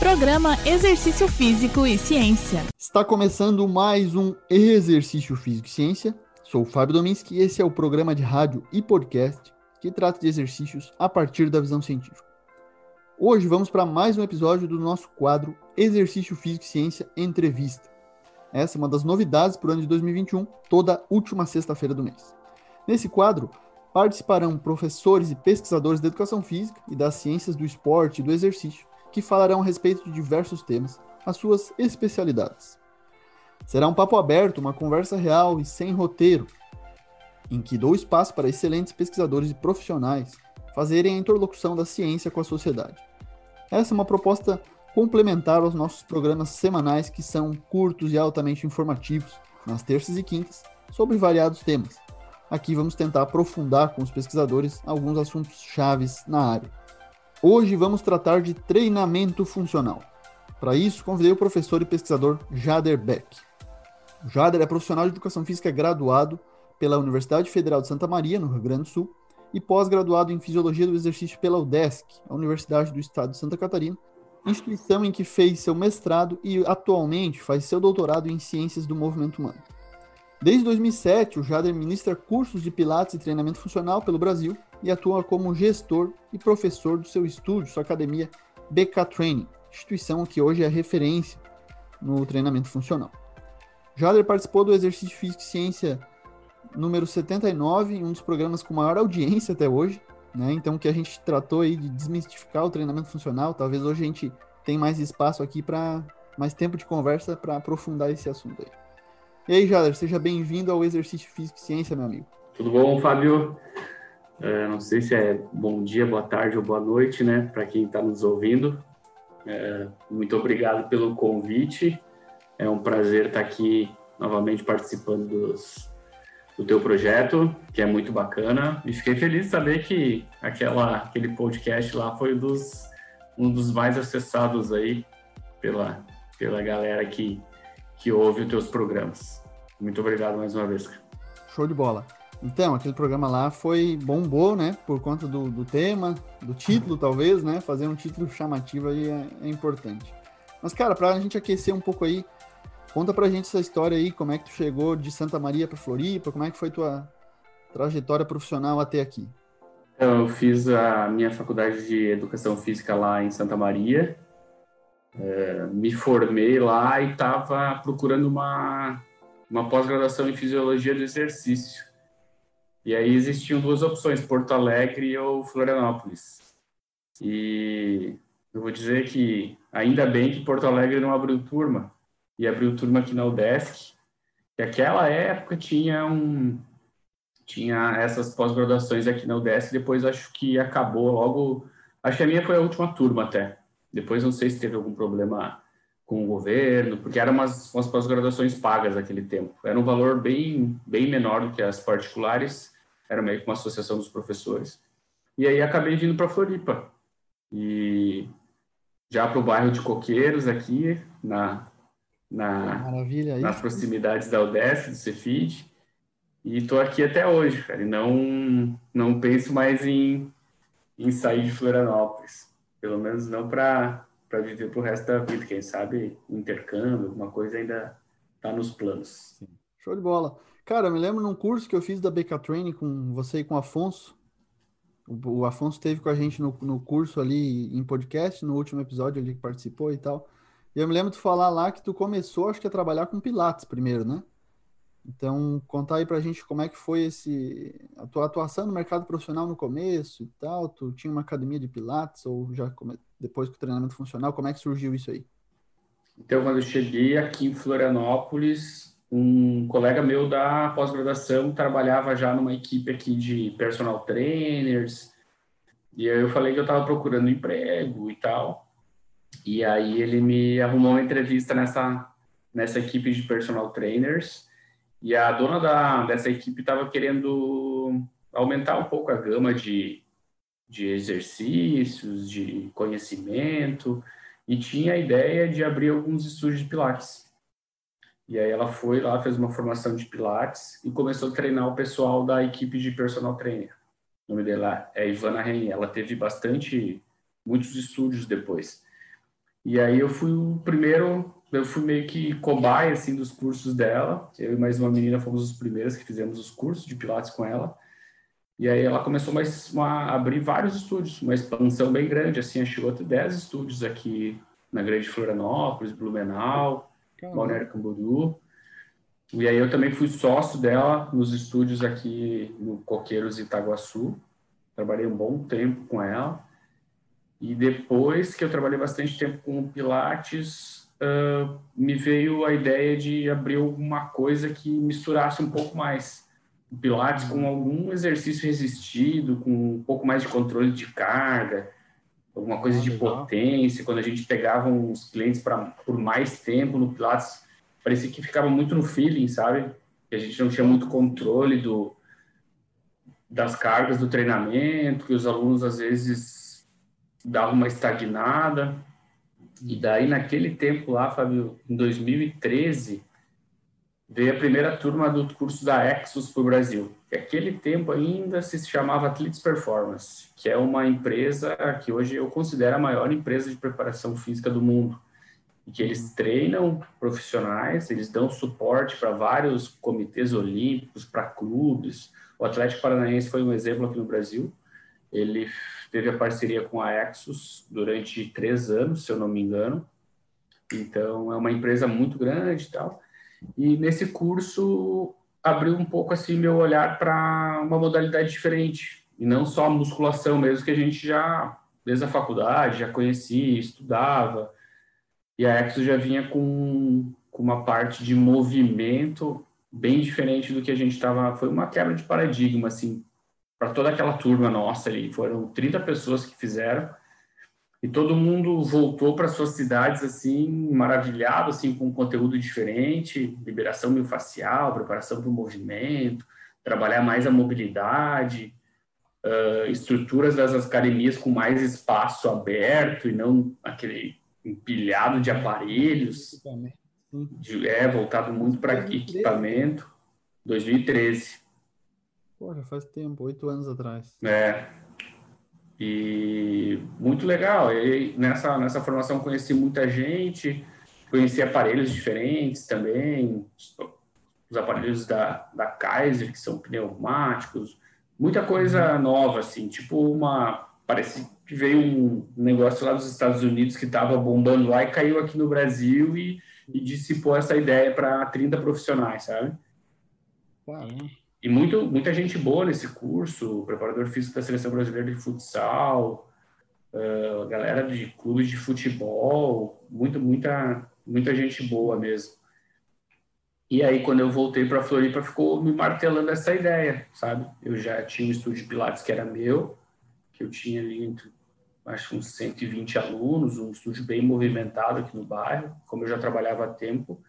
Programa Exercício Físico e Ciência. Está começando mais um Exercício Físico e Ciência. Sou o Fábio Dominski e esse é o programa de rádio e podcast que trata de exercícios a partir da visão científica. Hoje vamos para mais um episódio do nosso quadro Exercício Físico e Ciência Entrevista. Essa é uma das novidades para o ano de 2021, toda última sexta-feira do mês. Nesse quadro, participarão professores e pesquisadores da educação física e das ciências do esporte e do exercício, que falarão a respeito de diversos temas, as suas especialidades. Será um papo aberto, uma conversa real e sem roteiro, em que dou espaço para excelentes pesquisadores e profissionais fazerem a interlocução da ciência com a sociedade. Essa é uma proposta complementar aos nossos programas semanais que são curtos e altamente informativos, nas terças e quintas, sobre variados temas. Aqui vamos tentar aprofundar com os pesquisadores alguns assuntos chaves na área. Hoje vamos tratar de treinamento funcional. Para isso, convidei o professor e pesquisador Jader Beck. O Jader é profissional de educação física graduado pela Universidade Federal de Santa Maria, no Rio Grande do Sul, e pós-graduado em Fisiologia do Exercício pela UDESC, a Universidade do Estado de Santa Catarina, instituição em que fez seu mestrado e atualmente faz seu doutorado em Ciências do Movimento Humano. Desde 2007, o Jader ministra cursos de Pilates e treinamento funcional pelo Brasil e atua como gestor e professor do seu estúdio, sua academia BK Training, instituição que hoje é referência no treinamento funcional. Jader participou do Exercício Físico e Ciência número 79, um dos programas com maior audiência até hoje, né? Então que a gente tratou aí de desmistificar o treinamento funcional, talvez hoje a gente tenha mais espaço aqui para mais tempo de conversa para aprofundar esse assunto aí. E aí, Jader, seja bem-vindo ao Exercício Físico e Ciência, meu amigo. Tudo bom, Fábio? É, não sei se é bom dia, boa tarde ou boa noite, né, para quem está nos ouvindo. É, muito obrigado pelo convite. É um prazer estar aqui novamente participando dos, do teu projeto, que é muito bacana. E fiquei feliz de saber que aquela, aquele podcast lá foi dos, um dos mais acessados aí pela, pela galera que, que ouve os teus programas. Muito obrigado mais uma vez. Show de bola. Então, aquele programa lá foi bombou, né? Por conta do, do tema, do título, talvez, né? Fazer um título chamativo aí é, é importante. Mas, cara, pra gente aquecer um pouco aí, conta pra gente essa história aí, como é que tu chegou de Santa Maria para Floripa, como é que foi tua trajetória profissional até aqui? Eu fiz a minha faculdade de Educação Física lá em Santa Maria, é, me formei lá e estava procurando uma uma pós-graduação em fisiologia do exercício. E aí existiam duas opções, Porto Alegre ou Florianópolis. E eu vou dizer que ainda bem que Porto Alegre não abriu turma, e abriu turma aqui na UDESC, que aquela época tinha um tinha essas pós-graduações aqui na UDESC, depois acho que acabou logo, acho que a minha foi a última turma até. Depois não sei se teve algum problema com o governo, porque eram umas, umas pós-graduações pagas naquele tempo. Era um valor bem, bem menor do que as particulares, era meio que uma associação dos professores. E aí acabei vindo para Floripa. E já para o bairro de Coqueiros, aqui, na, na, nas proximidades da UDESC, do Cefid. E estou aqui até hoje, cara. E não, não penso mais em, em sair de Florianópolis. Pelo menos não para para viver pro resto da vida. Quem sabe um intercâmbio, alguma coisa ainda tá nos planos. Show de bola. Cara, eu me lembro num curso que eu fiz da BK Training com você e com o Afonso. O, o Afonso esteve com a gente no, no curso ali em podcast, no último episódio ali que participou e tal. E eu me lembro de falar lá que tu começou, acho que a trabalhar com Pilates primeiro, né? Então, contar aí pra gente como é que foi esse a tua atuação no mercado profissional no começo e tal. Tu tinha uma academia de Pilates ou já come... depois que o treinamento funcional, como é que surgiu isso aí? Então, quando eu cheguei aqui em Florianópolis, um colega meu da pós-graduação trabalhava já numa equipe aqui de personal trainers. E aí eu falei que eu estava procurando emprego e tal. E aí ele me arrumou uma entrevista nessa nessa equipe de personal trainers e a dona da, dessa equipe estava querendo aumentar um pouco a gama de, de exercícios, de conhecimento, e tinha a ideia de abrir alguns estúdios de Pilates. E aí ela foi lá, fez uma formação de Pilates e começou a treinar o pessoal da equipe de personal trainer. O nome dela é Ivana Ren. Ela teve bastante, muitos estúdios depois. E aí eu fui o primeiro, eu fui meio que cobaia, assim, dos cursos dela. Eu e mais uma menina fomos os primeiros que fizemos os cursos de Pilates com ela. E aí ela começou mais a abrir vários estúdios, uma expansão bem grande, assim, chegou até 10 estúdios aqui na Grande Florianópolis, Blumenau, Balneário Camboriú. E aí eu também fui sócio dela nos estúdios aqui no Coqueiros Itaguaçu. Trabalhei um bom tempo com ela. E depois que eu trabalhei bastante tempo com o Pilates, uh, me veio a ideia de abrir alguma coisa que misturasse um pouco mais Pilates com algum exercício resistido, com um pouco mais de controle de carga, alguma coisa ah, de potência. Quando a gente pegava uns clientes para por mais tempo no Pilates, parecia que ficava muito no feeling, sabe? Que a gente não tinha muito controle do das cargas do treinamento, que os alunos às vezes davam uma estagnada. E daí naquele tempo lá, Fábio, em 2013, veio a primeira turma do curso da Exos para o Brasil. Aquele tempo ainda se chamava Athletes Performance, que é uma empresa que hoje eu considero a maior empresa de preparação física do mundo que eles treinam profissionais, eles dão suporte para vários comitês olímpicos, para clubes. O Atlético Paranaense foi um exemplo aqui no Brasil. Ele teve a parceria com a Exos durante três anos, se eu não me engano. Então, é uma empresa muito grande e tal. E nesse curso abriu um pouco assim meu olhar para uma modalidade diferente e não só a musculação mesmo que a gente já desde a faculdade já conhecia, estudava e a Exo já vinha com, com uma parte de movimento bem diferente do que a gente estava. Foi uma quebra de paradigma, assim, para toda aquela turma nossa ali. Foram 30 pessoas que fizeram e todo mundo voltou para suas cidades assim maravilhado assim com um conteúdo diferente liberação miofascial preparação para o movimento trabalhar mais a mobilidade uh, estruturas das academias com mais espaço aberto e não aquele empilhado de aparelhos, de, é voltado muito para equipamento. 2013. Porra, faz tempo, oito anos atrás. É. E muito legal. E nessa, nessa formação conheci muita gente, conheci aparelhos diferentes também, os aparelhos da, da Kaiser, que são pneumáticos, muita coisa uhum. nova, assim, tipo uma. Parece que veio um negócio lá dos Estados Unidos que estava bombando lá e caiu aqui no Brasil e, e dissipou essa ideia para 30 profissionais, sabe? E muito, muita gente boa nesse curso, preparador físico da Seleção Brasileira de Futsal, uh, galera de clubes de futebol, muito, muita, muita gente boa mesmo. E aí, quando eu voltei para Floripa, ficou me martelando essa ideia, sabe? Eu já tinha um estúdio de Pilates que era meu, que eu tinha ali entre acho uns 120 alunos, um estúdio bem movimentado aqui no bairro, como eu já trabalhava há tempo.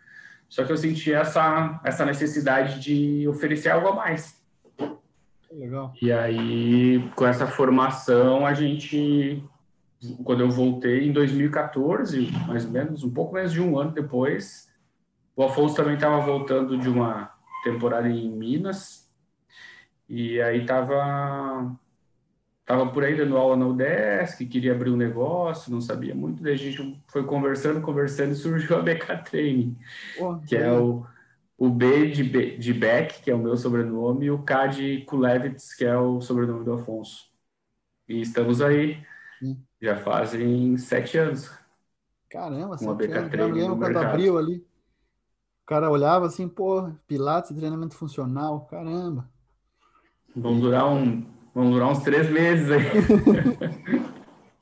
Só que eu senti essa, essa necessidade de oferecer algo a mais. Legal. E aí, com essa formação, a gente, quando eu voltei em 2014, mais ou menos, um pouco menos de um ano depois, o Afonso também estava voltando de uma temporada em Minas, e aí estava estava por aí dando aula na UDESC, queria abrir um negócio, não sabia muito, daí a gente foi conversando, conversando e surgiu a BK Training, oh, que é o, o B de, B de Beck, que é o meu sobrenome, e o K de Kulevitz, que é o sobrenome do Afonso. E estamos aí, hum. já fazem sete anos. Caramba, sete BK anos, eu lembro quando mercado. abriu ali, o cara olhava assim, pô, Pilates, treinamento funcional, caramba. Vão durar um Vão durar uns três meses aí.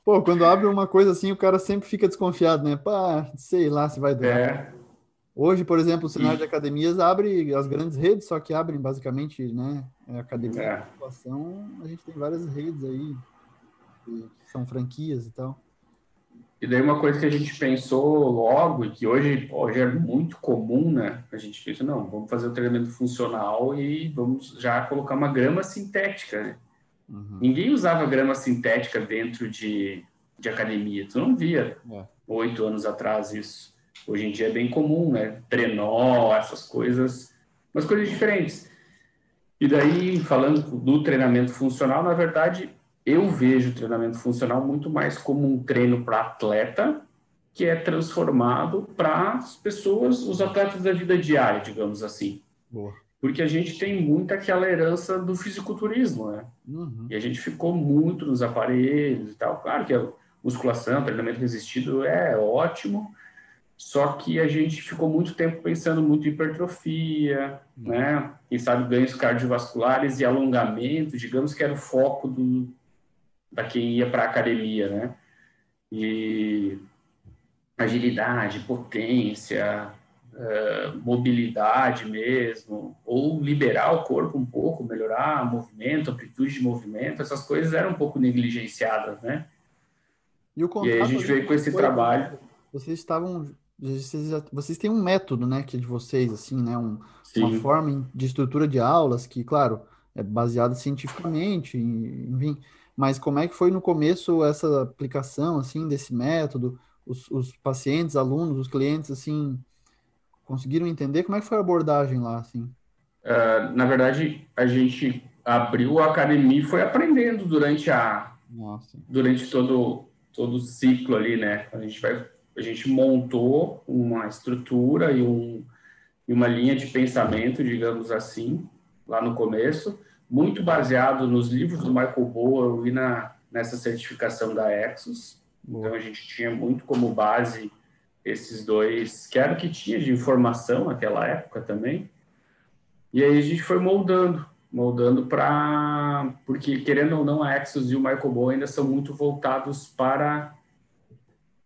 Pô, quando abre uma coisa assim, o cara sempre fica desconfiado, né? Pá, sei lá se vai durar. É. Hoje, por exemplo, o cenário e... de academias abre as grandes redes, só que abrem basicamente, né? É academia é. de a gente tem várias redes aí, que são franquias e tal. E daí uma coisa que a gente pensou logo, e que hoje, hoje é muito comum, né? A gente pensa, não, vamos fazer o treinamento funcional e vamos já colocar uma grama sintética, né? Uhum. Ninguém usava grama sintética dentro de, de academia. Tu não via é. oito é. anos atrás isso. Hoje em dia é bem comum, né? Trenó, essas coisas, umas coisas diferentes. E daí, falando do treinamento funcional, na verdade, eu vejo o treinamento funcional muito mais como um treino para atleta que é transformado para as pessoas, os atletas da vida diária, digamos assim. Boa. Porque a gente tem muito aquela herança do fisiculturismo, né? Uhum. E a gente ficou muito nos aparelhos e tal. Claro que a musculação, treinamento resistido é ótimo, só que a gente ficou muito tempo pensando muito em hipertrofia, Uhum. né? Quem sabe ganhos cardiovasculares e alongamento, digamos que era o foco do, da quem ia para a academia, né? E agilidade, potência, eh, mobilidade mesmo, ou liberar o corpo um pouco, melhorar movimento, amplitude de movimento, essas coisas eram um pouco negligenciadas, né? E, o E aí a gente veio com esse foi- trabalho. Vocês estavam. Vocês, vocês têm um método, né, que é de vocês, assim, né? Um, uma forma de estrutura de aulas que, claro, é baseada cientificamente, enfim. Mas como é que foi no começo essa aplicação, assim, desse método? Os, os pacientes, alunos, os clientes, assim, conseguiram entender? Como é que foi a abordagem lá, assim? Ah, na verdade, a gente abriu a academia e foi aprendendo durante a Nossa. durante todo todo o ciclo ali, né? A gente vai a gente montou uma estrutura e, um, e uma linha de pensamento, digamos assim, lá no começo, muito baseado nos livros do Michael Bowen e na, nessa certificação da Exos. Então, Boa. a gente tinha muito como base esses dois, que era o que tinha de informação naquela época também. E aí a gente foi moldando, moldando para. Porque, querendo ou não, a Exos e o Michael Bowen ainda são muito voltados para,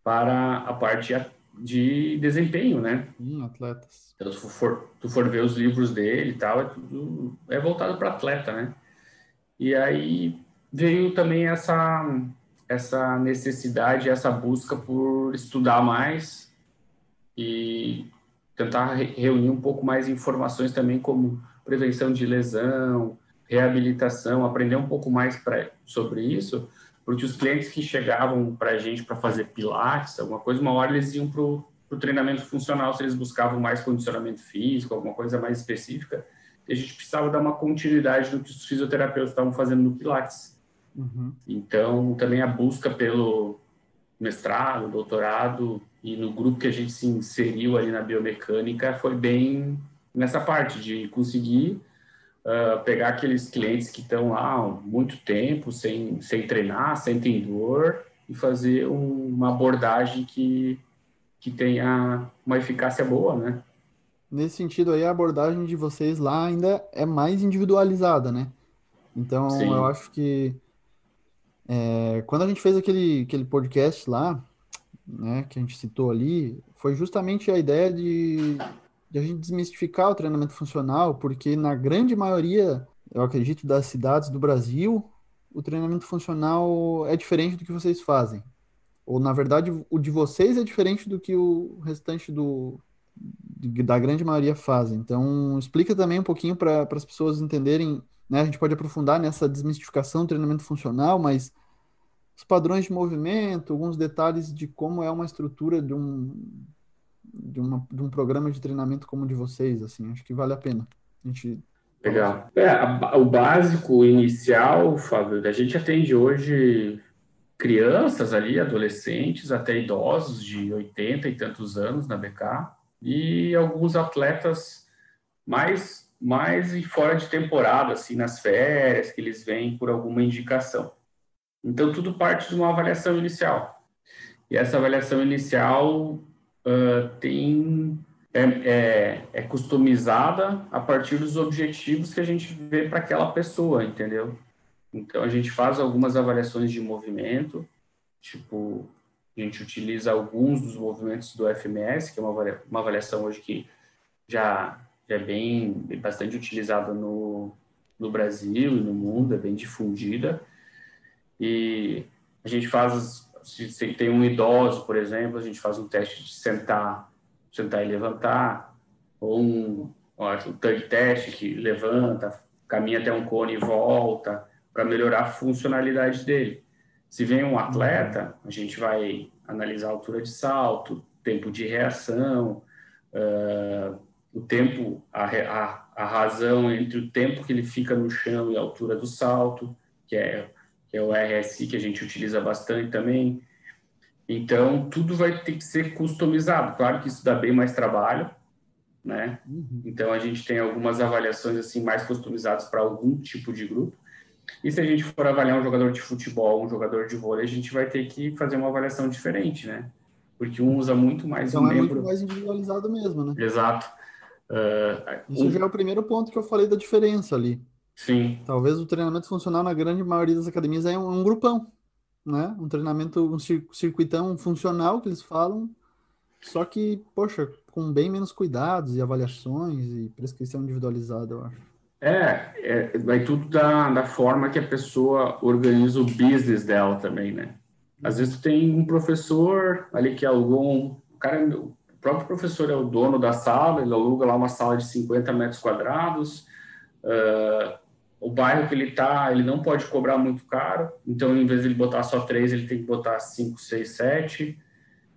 para a parte de desempenho, né? Hum, atletas. Então, se for, tu for ver os livros dele e tal, é tudo é voltado para atleta, né? E aí veio também essa essa necessidade, essa busca por estudar mais e tentar re- reunir um pouco mais informações também como prevenção de lesão, reabilitação, aprender um pouco mais pra, sobre isso, porque os clientes que chegavam para a gente para fazer pilates, alguma coisa, uma hora eles iam para o treinamento funcional, se eles buscavam mais condicionamento físico, alguma coisa mais específica, e a gente precisava dar uma continuidade no que os fisioterapeutas estavam fazendo no pilates. Uhum. Então, também a busca pelo mestrado, doutorado e no grupo que a gente se inseriu ali na biomecânica foi bem nessa parte de conseguir uh, pegar aqueles clientes que estão lá há muito tempo sem, sem treinar, sentem dor e fazer um, uma abordagem que, que tenha uma eficácia boa, né? Nesse sentido aí, a abordagem de vocês lá ainda é mais individualizada, né? Então, Sim. eu acho que é, quando a gente fez aquele, aquele podcast lá, né, que a gente citou ali, foi justamente a ideia de, de a gente desmistificar o treinamento funcional, porque na grande maioria, eu acredito, das cidades do Brasil, o treinamento funcional é diferente do que vocês fazem. Ou, na verdade, o de vocês é diferente do que o restante do, da grande maioria fazem. Então, explica também um pouquinho para as pessoas entenderem, né? A gente pode aprofundar nessa desmistificação do treinamento funcional, mas os padrões de movimento, alguns detalhes de como é uma estrutura de um, de uma, de um programa de treinamento como o de vocês, assim, acho que vale a pena. A gente Legal. É, a- o básico inicial, Fábio, a gente atende hoje crianças ali, adolescentes, até idosos de 80 e tantos anos na BK, e alguns atletas mais, mais e fora de temporada, assim, nas férias, que eles vêm por alguma indicação. Então, tudo parte de uma avaliação inicial. E essa avaliação inicial ah, tem é, é, é customizada a partir dos objetivos que a gente vê para aquela pessoa, entendeu? Então a gente faz algumas avaliações de movimento, tipo a gente utiliza alguns dos movimentos do FMS, que é uma avaliação hoje que já, já é bem bastante utilizada no, no Brasil e no mundo, é bem difundida. E a gente faz, se, tem um idoso, por exemplo, a gente faz um teste de sentar, sentar e levantar, ou um, tug test que levanta, caminha até um cone e volta, para melhorar a funcionalidade dele. Se vem um atleta, a gente vai analisar a altura de salto, tempo de reação, ah, o tempo, a, a, a razão entre o tempo que ele fica no chão e a altura do salto, que é, que é o RSI que a gente utiliza bastante também. Então, tudo vai ter que ser customizado. Claro que isso dá bem mais trabalho, né? Uhum. Então, a gente tem algumas avaliações assim mais customizadas para algum tipo de grupo. E se a gente for avaliar um jogador de futebol, um jogador de vôlei, a gente vai ter que fazer uma avaliação diferente, né? Porque um usa muito mais então um é membro... muito mais individualizado mesmo, né? Exato. Uh, Isso um... já é o primeiro ponto que eu falei da diferença ali. Sim. Talvez o treinamento funcional na grande maioria das academias é um, um grupão, né? Um treinamento, um circuitão funcional que eles falam, só que, poxa, com bem menos cuidados e avaliações e prescrição individualizada, eu acho. É, é, vai tudo da, da forma que a pessoa organiza o business dela também, né? Às vezes tu tem um professor ali que alugou um, o cara, o próprio professor é o dono da sala, ele aluga lá uma sala de 50 metros quadrados, uh, o bairro que ele tá, ele não pode cobrar muito caro, então em vez de ele botar só três, ele tem que botar cinco, seis, sete.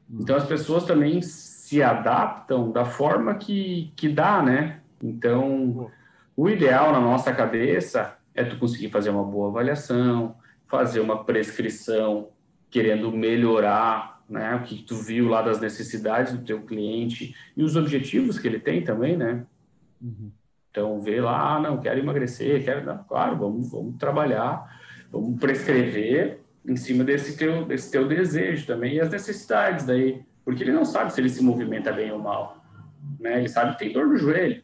Então as pessoas também se adaptam da forma que, que dá, né? Então, o ideal na nossa cabeça é tu conseguir fazer uma boa avaliação, fazer uma prescrição querendo melhorar, né, o que tu viu lá das necessidades do teu cliente e os objetivos que ele tem também, né? Uhum. Então, vê lá, ah, não, quero emagrecer, quero, não, claro, vamos, vamos trabalhar, vamos prescrever em cima desse teu, desse teu desejo também e as necessidades daí, porque ele não sabe se ele se movimenta bem ou mal, né? Ele sabe que tem dor no joelho,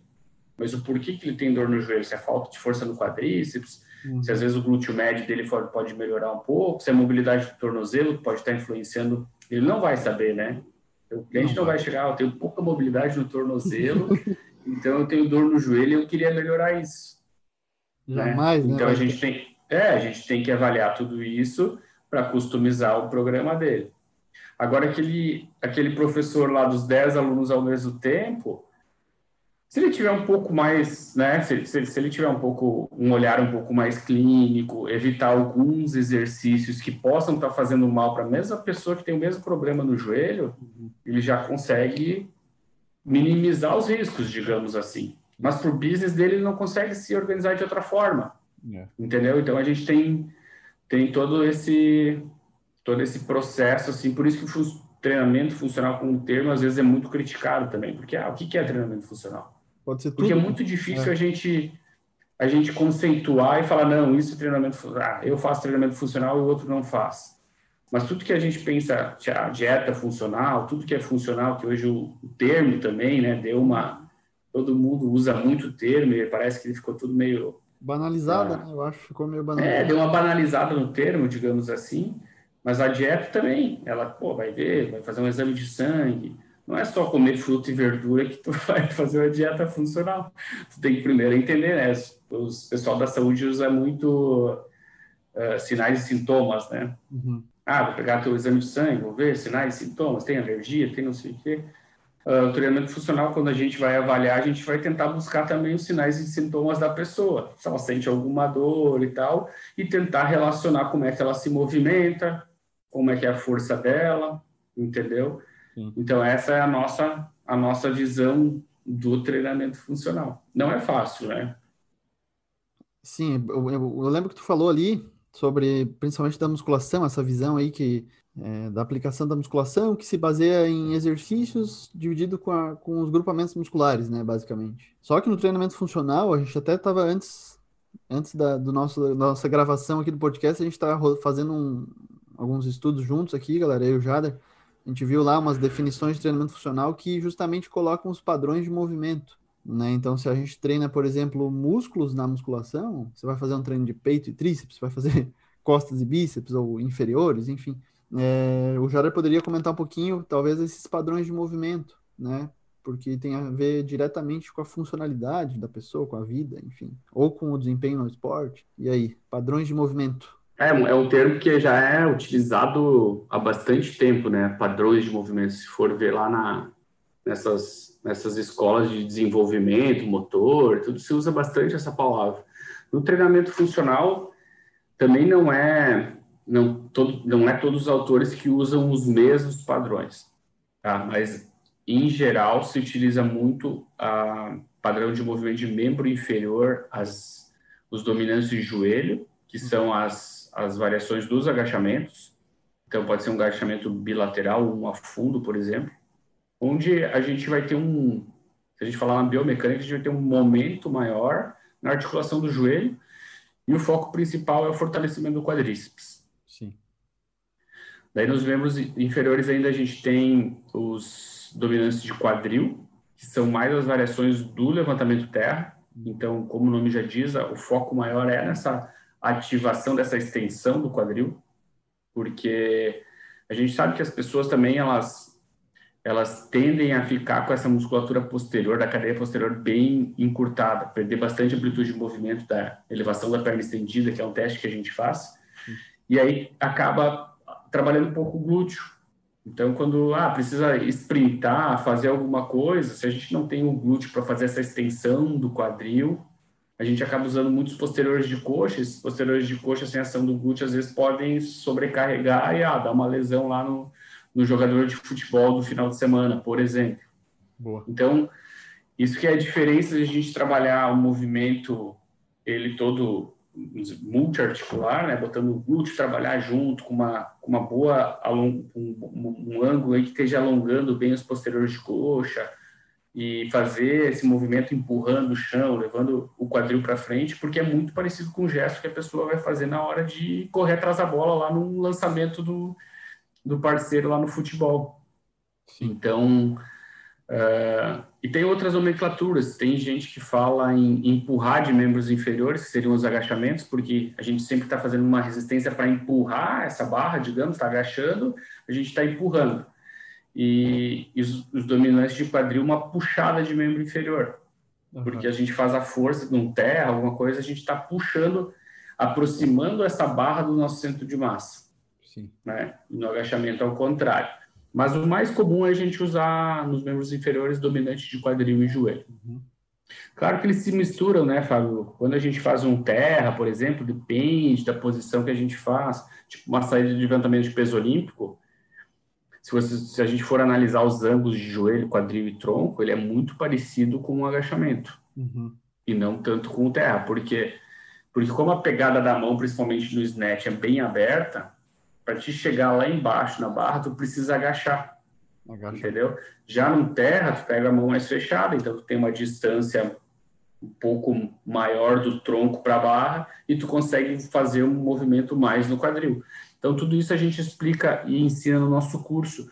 mas o porquê que ele tem dor no joelho, se é falta de força no quadríceps, uhum. se às vezes o glúteo médio dele pode melhorar um pouco, se a mobilidade do tornozelo pode estar influenciando, ele não vai saber, né? O cliente não, vai chegar, eu tenho pouca mobilidade no tornozelo Então eu tenho dor no joelho e eu queria melhorar isso. Né? Jamais, né? Então a gente tem, é, a gente tem que avaliar tudo isso para customizar o programa dele. Agora aquele aquele professor lá dos 10 alunos ao mesmo tempo, se ele tiver um pouco mais, né, se, se, se, ele tiver um pouco um olhar um pouco mais clínico, evitar alguns exercícios que possam estar tá fazendo mal para a mesma pessoa que tem o mesmo problema no joelho, uhum. ele já consegue minimizar os riscos, digamos assim. Mas para o business dele, ele não consegue se organizar de outra forma. É. Entendeu? Então a gente tem, tem todo esse todo esse processo, assim, por isso que o treinamento funcional como termo às vezes é muito criticado também, porque ah, o que é treinamento funcional? Pode ser tudo. Porque é muito difícil é. a gente a gente conceituar e falar não, isso é treinamento, ah, eu faço treinamento funcional e o outro não faz. Mas tudo que a gente pensa, a dieta funcional, tudo que é funcional, que hoje o, o termo também, né, deu uma. Todo mundo usa muito o termo e parece que ele ficou tudo meio. Banalizada, ah, né? Eu acho que ficou meio banalizada. É, deu uma banalizada no termo, digamos assim. Mas a dieta também, ela, pô, vai ver, vai fazer um exame de sangue. Não é só comer fruta e verdura que tu vai fazer uma dieta funcional. Tu tem que primeiro entender, né? O pessoal da saúde usa muito uh, sinais e sintomas, né? Uhum. Ah, vou pegar teu exame de sangue, vou ver sinais e sintomas, tem alergia, tem não sei o quê. Uh, o treinamento funcional, quando a gente vai avaliar, a gente vai tentar buscar também os sinais e sintomas da pessoa, se ela sente alguma dor e tal, e tentar relacionar como é que ela se movimenta, como é que é a força dela, entendeu? Sim. Então, essa é a nossa, a nossa visão do treinamento funcional. Não é fácil, né? Sim, eu, eu, eu lembro que tu falou ali sobre principalmente da musculação, essa visão aí que é, da aplicação da musculação que se baseia em exercícios dividido com, a, com os grupamentos musculares, né, basicamente. Só que no treinamento funcional, a gente até estava antes antes da do nosso, da nossa gravação aqui do podcast, a gente estava fazendo um, alguns estudos juntos aqui, galera, eu e o Jader. A gente viu lá umas definições de treinamento funcional que justamente colocam os padrões de movimento. Né? Então, se a gente treina, por exemplo, músculos na musculação, você vai fazer um treino de peito e tríceps, vai fazer costas e bíceps ou inferiores, enfim. É, o Jader poderia comentar um pouquinho, talvez, esses padrões de movimento, né? Porque tem a ver diretamente com a funcionalidade da pessoa, com a vida, enfim, ou com o desempenho no esporte. E aí, padrões de movimento? É, é um termo que já é utilizado há bastante tempo, né? Padrões de movimento. Se for ver lá na, nessas nessas escolas de desenvolvimento motor, tudo se usa bastante essa palavra. No treinamento funcional também não é não todo, não é todos os autores que usam os mesmos padrões, tá? Mas em geral se utiliza muito a padrão de movimento de membro inferior, as os dominantes de joelho, que são as as variações dos agachamentos. Então, pode ser um agachamento bilateral, um a fundo, por exemplo, onde a gente vai ter um, se a gente falar na biomecânica, a gente vai ter um momento maior na articulação do joelho e o foco principal é o fortalecimento do quadríceps. Sim. Daí nos membros inferiores ainda a gente tem os dominantes de quadril, que são mais as variações do levantamento terra. Então, como o nome já diz, o foco maior é nessa ativação dessa extensão do quadril, porque a gente sabe que as pessoas também elas elas tendem a ficar com essa musculatura posterior, da cadeia posterior bem encurtada, perder bastante amplitude de movimento da elevação da perna estendida, que é um teste que a gente faz, e aí acaba trabalhando um pouco o glúteo. Então, quando ah, precisa sprintar, fazer alguma coisa, se a gente não tem o glúteo para fazer essa extensão do quadril, a gente acaba usando muitos posteriores de coxa, esses posteriores de coxa sem ação do glúteo às vezes podem sobrecarregar e ah, dar uma lesão lá no, no jogador de futebol do final de semana, por exemplo. Boa. Então, isso que é a diferença de a gente trabalhar o movimento, ele todo multiarticular, né, botando o glúteo trabalhar junto com uma, com uma boa, um, um, um ângulo aí que esteja alongando bem os posteriores de coxa e fazer esse movimento empurrando o chão, levando o quadril para frente, porque é muito parecido com o gesto que a pessoa vai fazer na hora de correr atrás da bola lá no lançamento do, do parceiro lá no futebol. Sim. Então, uh, e tem outras nomenclaturas. Tem gente que fala em empurrar de membros inferiores, que seriam os agachamentos, porque a gente sempre está fazendo uma resistência para empurrar essa barra, digamos, está agachando, a gente está empurrando. E, e os, os, dominantes de quadril, uma puxada de membro inferior. Uhum. Porque a gente faz a força num terra, alguma coisa, a gente está puxando, aproximando essa barra do nosso centro de massa. Sim. Né? no agachamento, ao contrário. Mas o mais comum é a gente usar nos membros inferiores dominante de quadril e joelho. Uhum. Claro que eles se misturam, né, Fábio? Quando a gente faz um terra, por exemplo, depende da posição que a gente faz, tipo uma saída de levantamento de peso olímpico. Se, você, se a gente for analisar os ângulos de joelho, quadril e tronco, ele é muito parecido com um agachamento. Uhum. E não tanto com o terra, porque, porque como a pegada da mão, principalmente no snatch, é bem aberta, para te chegar lá embaixo na barra, tu precisa agachar. Agacha. Entendeu? Já no terra, tu pega a mão mais fechada, então tu tem uma distância um pouco maior do tronco para a barra e tu consegue fazer um movimento mais no quadril. Então tudo isso a gente explica e ensina no nosso curso,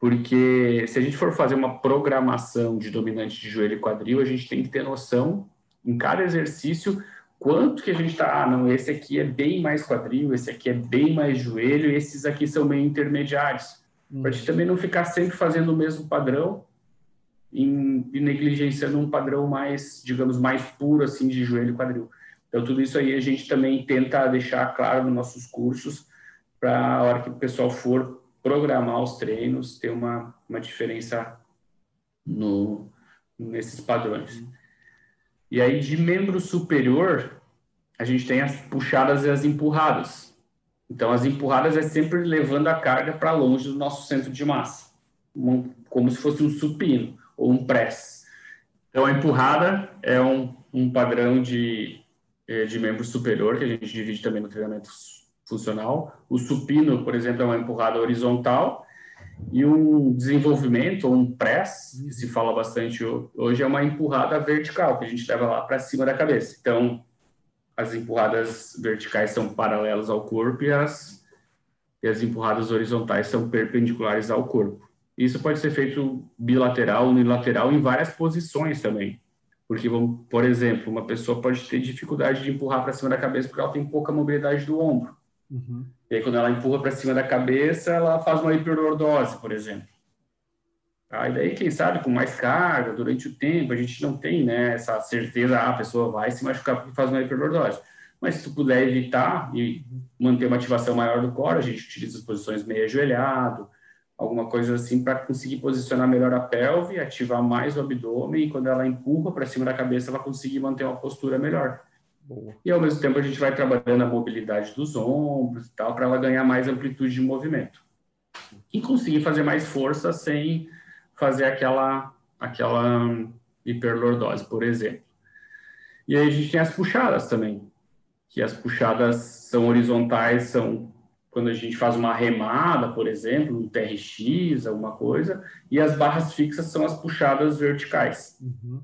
porque se a gente for fazer uma programação de dominante de joelho e quadril, a gente tem que ter noção em cada exercício quanto que a gente está, ah, não, esse aqui é bem mais quadril, esse aqui é bem mais joelho, esses aqui são meio intermediários. Uhum. Para a gente também não ficar sempre fazendo o mesmo padrão e negligenciando um padrão mais, digamos, mais puro, assim, de joelho e quadril. Então, tudo isso aí a gente também tenta deixar claro nos nossos cursos, para a hora que o pessoal for programar os treinos, ter uma, uma diferença no, nesses padrões. E aí, de membro superior, a gente tem as puxadas e as empurradas. Então, as empurradas é sempre levando a carga para longe do nosso centro de massa, como se fosse um supino ou um press. Então, a empurrada é um, um padrão de, eh, de membro superior, que a gente divide também no treinamento funcional. O supino, por exemplo, é uma empurrada horizontal, e um desenvolvimento, um press, que se fala bastante hoje, é uma empurrada vertical, que a gente leva lá para cima da cabeça. Então, as empurradas verticais são paralelas ao corpo e as, e as empurradas horizontais são perpendiculares ao corpo. Isso pode ser feito bilateral, unilateral, em várias posições também. Porque, por exemplo, uma pessoa pode ter dificuldade de empurrar para cima da cabeça porque ela tem pouca mobilidade do ombro. Uhum. E aí, quando ela empurra para cima da cabeça, ela faz uma hiperlordose, por exemplo. Tá? E daí, quem sabe, com mais carga, durante o tempo, a gente não tem né, essa certeza, ah, a pessoa vai se machucar porque faz uma hiperlordose. Mas se tu puder evitar e manter uma ativação maior do core, a gente utiliza as posições meio ajoelhado, alguma coisa assim, para conseguir posicionar melhor a pelve, ativar mais o abdômen, e quando ela empurra para cima da cabeça, ela conseguir manter uma postura melhor. Boa. E ao mesmo tempo a gente vai trabalhando a mobilidade dos ombros e tal, para ela ganhar mais amplitude de movimento. E conseguir fazer mais força sem fazer aquela, aquela hiperlordose, por exemplo. E aí a gente tem as puxadas também, que as puxadas são horizontais, são quando a gente faz uma remada, por exemplo, um TRX, alguma coisa, e as barras fixas são as puxadas verticais. Uhum.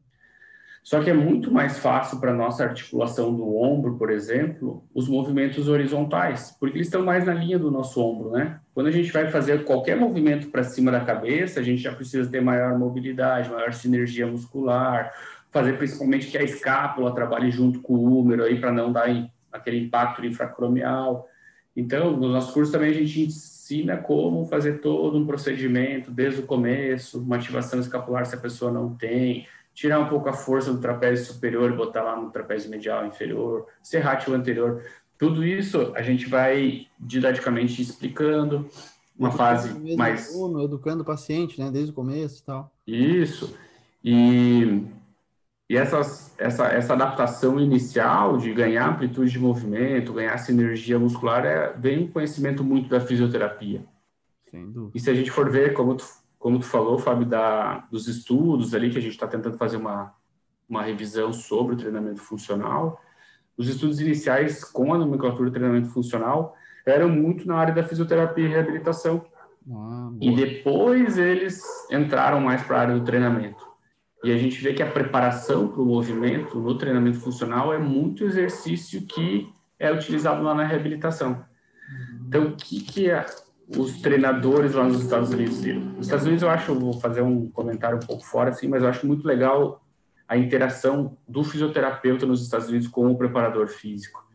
Só que é muito mais fácil para nossa articulação do ombro, por exemplo, os movimentos horizontais, porque eles estão mais na linha do nosso ombro, né? Quando a gente vai fazer qualquer movimento para cima da cabeça, a gente já precisa ter maior mobilidade, maior sinergia muscular, fazer principalmente que a escápula trabalhe junto com o húmero aí para não dar aquele impacto infracromial. Então, no nosso curso também a gente ensina como fazer todo um procedimento desde o começo, uma ativação escapular se a pessoa não tem, tirar um pouco a força do trapézio superior e botar lá no trapézio medial inferior, serrátil anterior. Tudo isso a gente vai didaticamente explicando, uma educando fase mais... Aluno, educando o paciente, né, desde o começo e tal. Isso. E, e essas, essa, essa adaptação inicial de ganhar amplitude de movimento, ganhar sinergia muscular, é, vem um conhecimento muito da fisioterapia. Sem dúvida. E se a gente for ver, como tu como tu falou, Fábio, da, dos estudos ali, que a gente está tentando fazer uma, uma revisão sobre o treinamento funcional, os estudos iniciais com a nomenclatura de treinamento funcional eram muito na área da fisioterapia e reabilitação. Ah, e depois eles entraram mais para a área do treinamento. E a gente vê que a preparação para o movimento no treinamento funcional é muito exercício que é utilizado lá na reabilitação. Uhum. Então, o que, que é os treinadores lá nos Estados Unidos viram. Nos Estados Unidos eu acho, vou fazer um comentário um pouco fora assim, mas eu acho muito legal a interação do fisioterapeuta nos Estados Unidos com o preparador físico.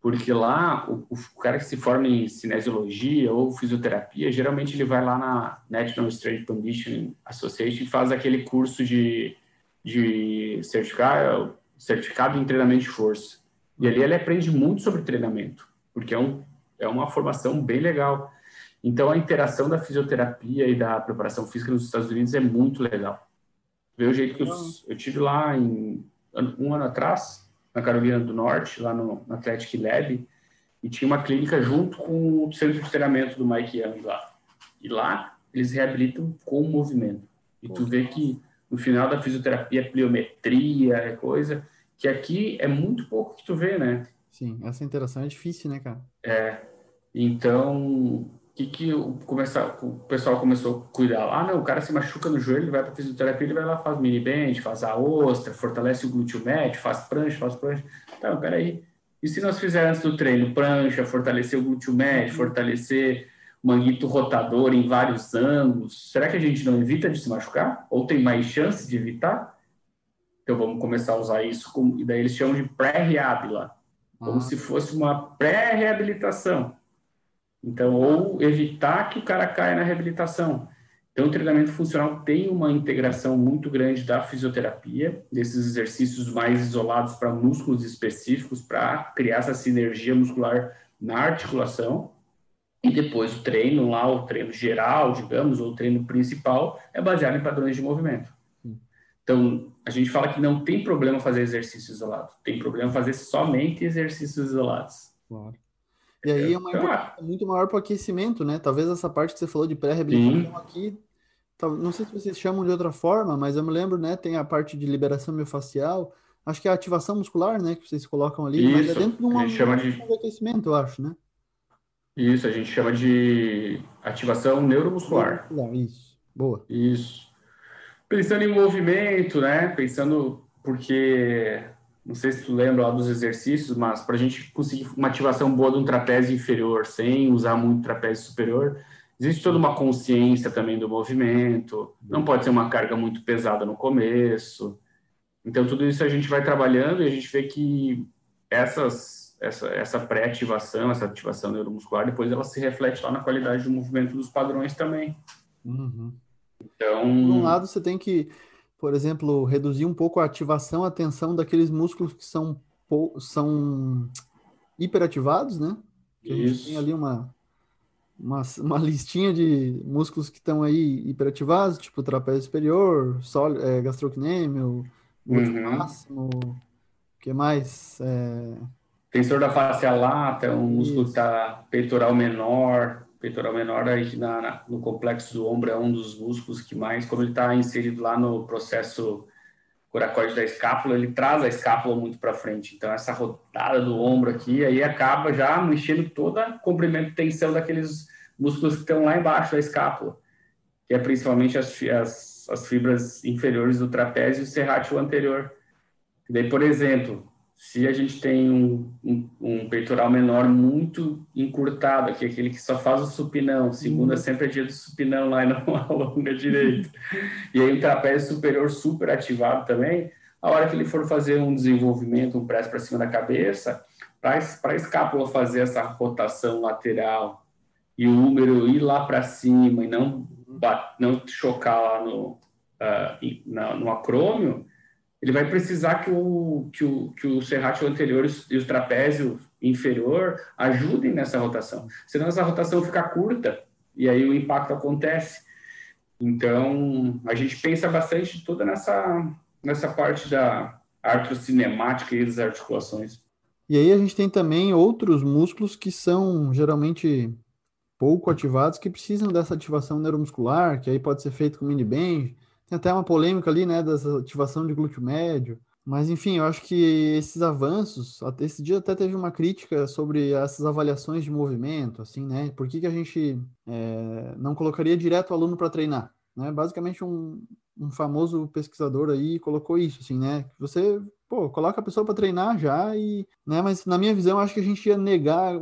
Porque lá, o, o cara que se forma em cinesiologia ou fisioterapia, geralmente ele vai lá na National Strength Conditioning Association e faz aquele curso de, de certificado, certificado em treinamento de força. E ali ele aprende muito sobre treinamento, porque é, um, é uma formação bem legal. Então, a interação da fisioterapia e da preparação física nos Estados Unidos é muito legal. Vê o jeito que eu, eu tive lá em um ano atrás, na Carolina do Norte, lá no, no Athletic Lab, e tinha uma clínica junto com o centro de treinamento do Mike Young lá. E lá eles reabilitam com o movimento. E tu vê que no final da fisioterapia, pliometria, é coisa que aqui é muito pouco que tu vê, né? Sim, essa interação é difícil, né, cara? É. Então, que, que o, começar, o pessoal começou a cuidar? Ah, não, o cara se machuca no joelho, ele vai para fisioterapia, ele vai lá, faz mini band, faz a ostra, fortalece o glúteo médio, faz prancha, faz prancha. Então, peraí. E se nós fizermos antes do treino prancha, fortalecer o glúteo médio, fortalecer o manguito rotador em vários ângulos, será que a gente não evita de se machucar? Ou tem mais chance de evitar? Então vamos começar a usar isso, como, e daí eles chamam de pré-reab lá, como ah. se fosse uma pré-reabilitação. Então, ou evitar que o cara caia na reabilitação. Então, o treinamento funcional tem uma integração muito grande da fisioterapia, desses exercícios mais isolados para músculos específicos, para criar essa sinergia muscular na articulação. E depois o treino lá, o treino geral, digamos, ou o treino principal, é baseado em padrões de movimento. Então, a gente fala que não tem problema fazer exercício isolado, tem problema fazer somente exercícios isolados. Claro. E aí é uma importância muito maior para o aquecimento, né? Talvez essa parte que você falou de pré-reabilitação aqui, não sei se vocês chamam de outra forma, mas eu me lembro, né? Tem a parte de liberação miofascial, acho que é a ativação muscular, né? Que vocês colocam ali, Isso, mas é dentro de uma, chama de... de aquecimento, eu acho, né? Isso, a gente chama de ativação neuromuscular. Isso, boa. Isso. Pensando em movimento, né? Pensando porque não sei se tu lembra lá dos exercícios, mas para a gente conseguir uma ativação boa de um trapézio inferior, sem usar muito trapézio superior, existe toda uma consciência também do movimento, não pode ser uma carga muito pesada no começo. Então, tudo isso a gente vai trabalhando e a gente vê que essas, essa, essa pré-ativação, essa ativação neuromuscular, depois ela se reflete lá na qualidade do movimento dos padrões também. Uhum. Então... Por um lado, você tem que por exemplo, reduzir um pouco a ativação, a tensão daqueles músculos que são, são hiperativados, né? Que a gente tem ali uma, uma, uma listinha de músculos que estão aí hiperativados, tipo trapézio superior, sol, é, gastrocnêmio, uhum. máximo, o que mais? É... Tensor da face lata, um músculo que está peitoral menor, peitoral menor na, na, no complexo do ombro é um dos músculos que mais, como ele está inserido lá no processo coracoide da escápula, ele traz a escápula muito para frente. Então, essa rodada do ombro aqui, aí acaba já mexendo toda a comprimento e tensão daqueles músculos que estão lá embaixo da escápula, que é principalmente as, as, as fibras inferiores do trapézio e o serrátil anterior. E daí, por exemplo, se a gente tem um, um, um, peitoral menor muito encurtado, que é aquele que só faz o supinão, segunda uhum. sempre é dia do supinão lá e não alonga direito, e aí o trapézio superior super ativado também, a hora que ele for fazer um desenvolvimento, um press para cima da cabeça, para a escápula fazer essa rotação lateral e o número ir lá para cima e não, não chocar lá no, uh, no acrômio, ele vai precisar que o, que o, que o serrátil anterior e o trapézio inferior ajudem nessa rotação. Senão essa rotação fica curta e aí o impacto acontece. Então, a gente pensa bastante toda nessa, nessa parte da artrocinemática e das articulações. E aí a gente tem também outros músculos que são geralmente pouco ativados, que precisam dessa ativação neuromuscular, que aí pode ser feito com mini band, tem até uma polêmica ali, né, dessa ativação de glúteo médio. Mas, enfim, eu acho que esses avanços, até esse dia até teve uma crítica sobre essas avaliações de movimento, assim, né? Por que, que a gente é, não colocaria direto o aluno para treinar? Né? Basicamente, um, um famoso pesquisador aí colocou isso, assim, né? Você, pô, coloca a pessoa para treinar já e, né? Mas na minha visão, acho que a gente ia negar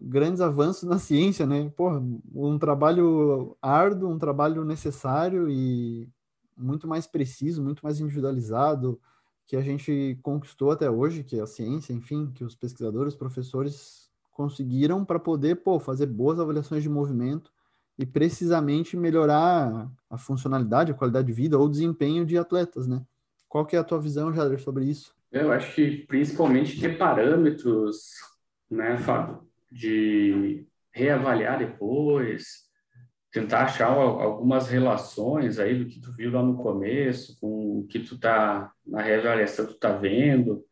grandes avanços na ciência, né? Porra, um trabalho árduo, um trabalho necessário e muito mais preciso, muito mais individualizado, que a gente conquistou até hoje, que a ciência, enfim, que os pesquisadores, professores conseguiram para poder, pô, fazer boas avaliações de movimento e precisamente melhorar a funcionalidade, a qualidade de vida ou desempenho de atletas, né? Qual que é a tua visão, Jader, sobre isso? Eu acho que principalmente ter parâmetros, né, Fábio, de reavaliar depois, tentar achar algumas relações aí do que tu viu lá no começo com o que tu tá na reavaliação tu tá vendo.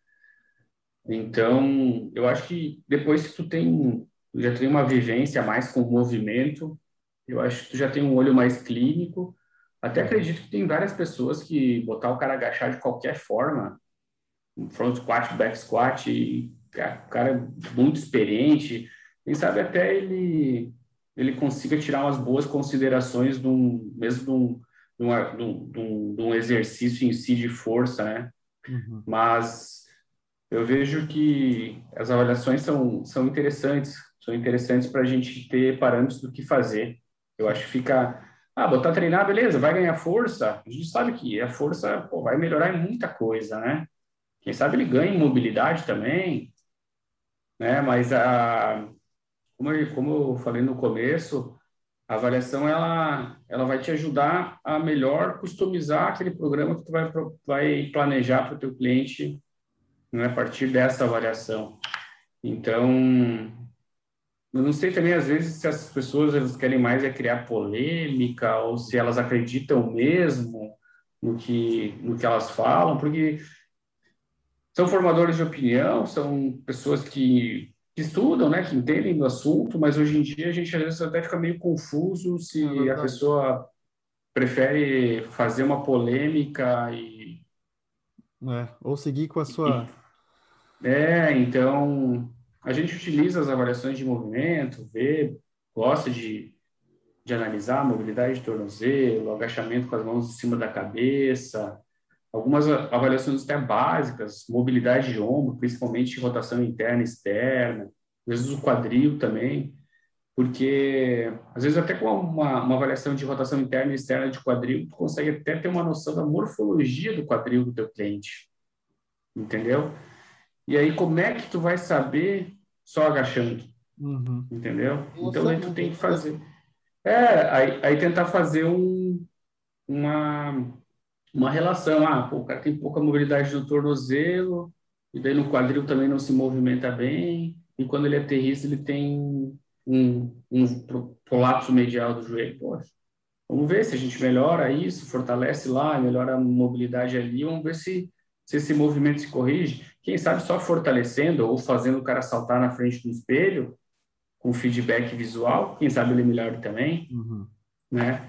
Então, eu acho que depois que tu tem já tem uma vivência mais com o movimento, eu acho que tu já tem um olho mais clínico. Até acredito que tem várias pessoas que botar o cara agachar de qualquer forma, front squat, back squat, e o cara é muito experiente, quem sabe até ele ele consiga tirar umas boas considerações de um, mesmo de um, de, uma, de, um, de um exercício em si de força, né? Uhum. Mas eu vejo que as avaliações são, são interessantes, são interessantes para a gente ter parâmetros do que fazer. Eu acho que fica, ah, botar treinar, beleza, vai ganhar força. A gente sabe que a força pô, vai melhorar em muita coisa, né? Quem sabe ele ganha em mobilidade também, né? Mas a, como eu, como eu falei no começo, a avaliação ela, ela vai te ajudar a melhor customizar aquele programa que tu vai, vai planejar para o teu cliente né, a partir dessa avaliação. Então, eu não sei também às vezes se as pessoas elas querem mais é criar polêmica ou se elas acreditam mesmo no que no que elas falam, porque são formadores de opinião, são pessoas que que estudam, né, que entendem do assunto, mas hoje em dia a gente às vezes até fica meio confuso se é a pessoa prefere fazer uma polêmica e é, ou seguir com a sua é, então a gente utiliza as avaliações de movimento, vê, gosta de, de analisar a mobilidade de tornozelo, agachamento com as mãos em cima da cabeça, algumas avaliações até básicas, mobilidade de ombro, principalmente rotação interna e externa, às vezes o quadril também, porque às vezes até com uma, uma avaliação de rotação interna e externa de quadril, tu consegue até ter uma noção da morfologia do quadril do teu cliente, entendeu? E aí como é que tu vai saber só agachando, uhum. entendeu? Então aí tu tem que fazer, é, aí, aí tentar fazer um, uma uma relação. Ah, pô, o cara tem pouca mobilidade no tornozelo, e daí no quadril também não se movimenta bem, e quando ele aterriza, ele tem um, um colapso medial do joelho. Poxa, vamos ver se a gente melhora isso, fortalece lá, melhora a mobilidade ali, vamos ver se, se esse movimento se corrige. Quem sabe só fortalecendo ou fazendo o cara saltar na frente do espelho, com feedback visual, quem sabe ele melhora também, uhum. né?